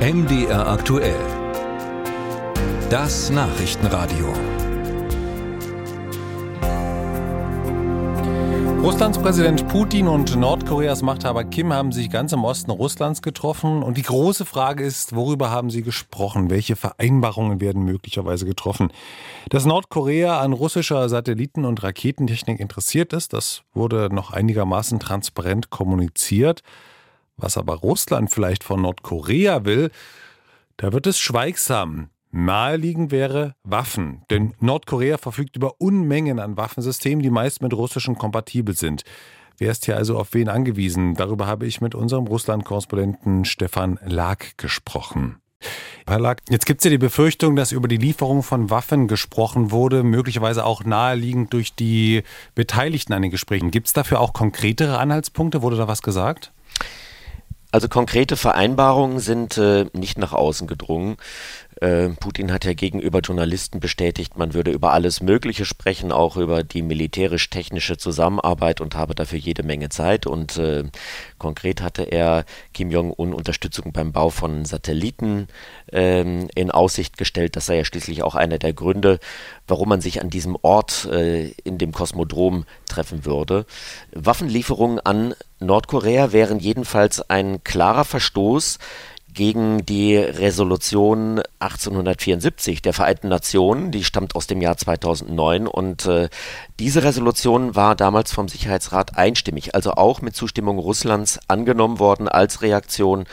MDR aktuell. Das Nachrichtenradio. Russlands Präsident Putin und Nordkoreas Machthaber Kim haben sich ganz im Osten Russlands getroffen. Und die große Frage ist, worüber haben sie gesprochen? Welche Vereinbarungen werden möglicherweise getroffen? Dass Nordkorea an russischer Satelliten- und Raketentechnik interessiert ist, das wurde noch einigermaßen transparent kommuniziert. Was aber Russland vielleicht von Nordkorea will, da wird es schweigsam. Naheliegend wäre Waffen, denn Nordkorea verfügt über Unmengen an Waffensystemen, die meist mit russischen kompatibel sind. Wer ist hier also auf wen angewiesen? Darüber habe ich mit unserem Russland-Korrespondenten Stefan Lag gesprochen. Herr Lag, jetzt gibt es ja die Befürchtung, dass über die Lieferung von Waffen gesprochen wurde, möglicherweise auch naheliegend durch die Beteiligten an den Gesprächen. Gibt es dafür auch konkretere Anhaltspunkte? Wurde da was gesagt? Also konkrete Vereinbarungen sind äh, nicht nach außen gedrungen. Äh, Putin hat ja gegenüber Journalisten bestätigt, man würde über alles Mögliche sprechen, auch über die militärisch-technische Zusammenarbeit und habe dafür jede Menge Zeit. Und äh, konkret hatte er Kim Jong-un Unterstützung beim Bau von Satelliten ähm, in Aussicht gestellt. Das sei ja schließlich auch einer der Gründe, warum man sich an diesem Ort äh, in dem Kosmodrom treffen würde. Waffenlieferungen an Nordkorea wären jedenfalls ein klarer Verstoß gegen die Resolution 1874 der Vereinten Nationen, die stammt aus dem Jahr 2009 und äh, diese Resolution war damals vom Sicherheitsrat einstimmig, also auch mit Zustimmung Russlands angenommen worden als Reaktion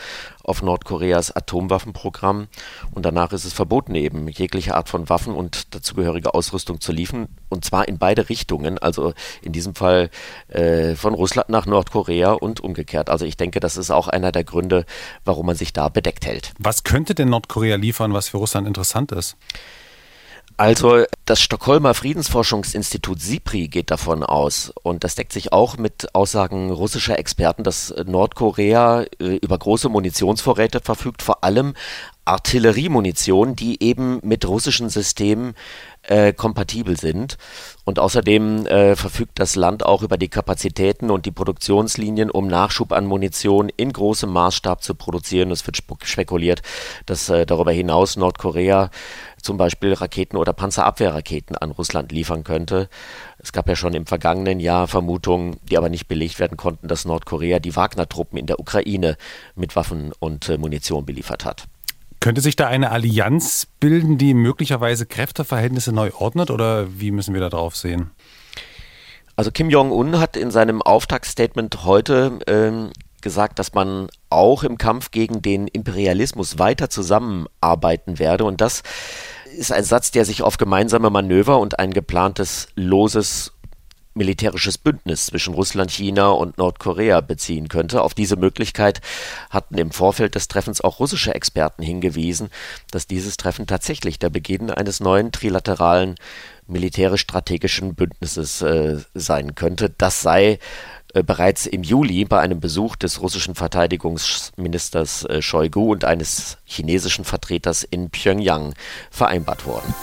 auf Nordkoreas Atomwaffenprogramm. Und danach ist es verboten, eben jegliche Art von Waffen und dazugehörige Ausrüstung zu liefern. Und zwar in beide Richtungen. Also in diesem Fall äh, von Russland nach Nordkorea und umgekehrt. Also ich denke, das ist auch einer der Gründe, warum man sich da bedeckt hält. Was könnte denn Nordkorea liefern, was für Russland interessant ist? Also das Stockholmer Friedensforschungsinstitut SIPRI geht davon aus, und das deckt sich auch mit Aussagen russischer Experten, dass Nordkorea äh, über große Munitionsvorräte verfügt, vor allem Artilleriemunition, die eben mit russischen Systemen äh, kompatibel sind. Und außerdem äh, verfügt das Land auch über die Kapazitäten und die Produktionslinien, um Nachschub an Munition in großem Maßstab zu produzieren. Es wird spekuliert, dass äh, darüber hinaus Nordkorea zum Beispiel Raketen oder Panzerabwehrraketen an Russland liefern könnte. Es gab ja schon im vergangenen Jahr Vermutungen, die aber nicht belegt werden konnten, dass Nordkorea die Wagner-Truppen in der Ukraine mit Waffen und äh, Munition beliefert hat. Könnte sich da eine Allianz bilden, die möglicherweise Kräfteverhältnisse neu ordnet oder wie müssen wir da drauf sehen? Also Kim Jong-un hat in seinem Auftaktstatement heute ähm, gesagt, dass man auch im Kampf gegen den Imperialismus weiter zusammenarbeiten werde. Und das ist ein Satz, der sich auf gemeinsame Manöver und ein geplantes loses militärisches Bündnis zwischen Russland, China und Nordkorea beziehen könnte. Auf diese Möglichkeit hatten im Vorfeld des Treffens auch russische Experten hingewiesen, dass dieses Treffen tatsächlich der Beginn eines neuen trilateralen militärisch-strategischen Bündnisses äh, sein könnte. Das sei äh, bereits im Juli bei einem Besuch des russischen Verteidigungsministers äh, Shoigu und eines chinesischen Vertreters in Pyongyang vereinbart worden.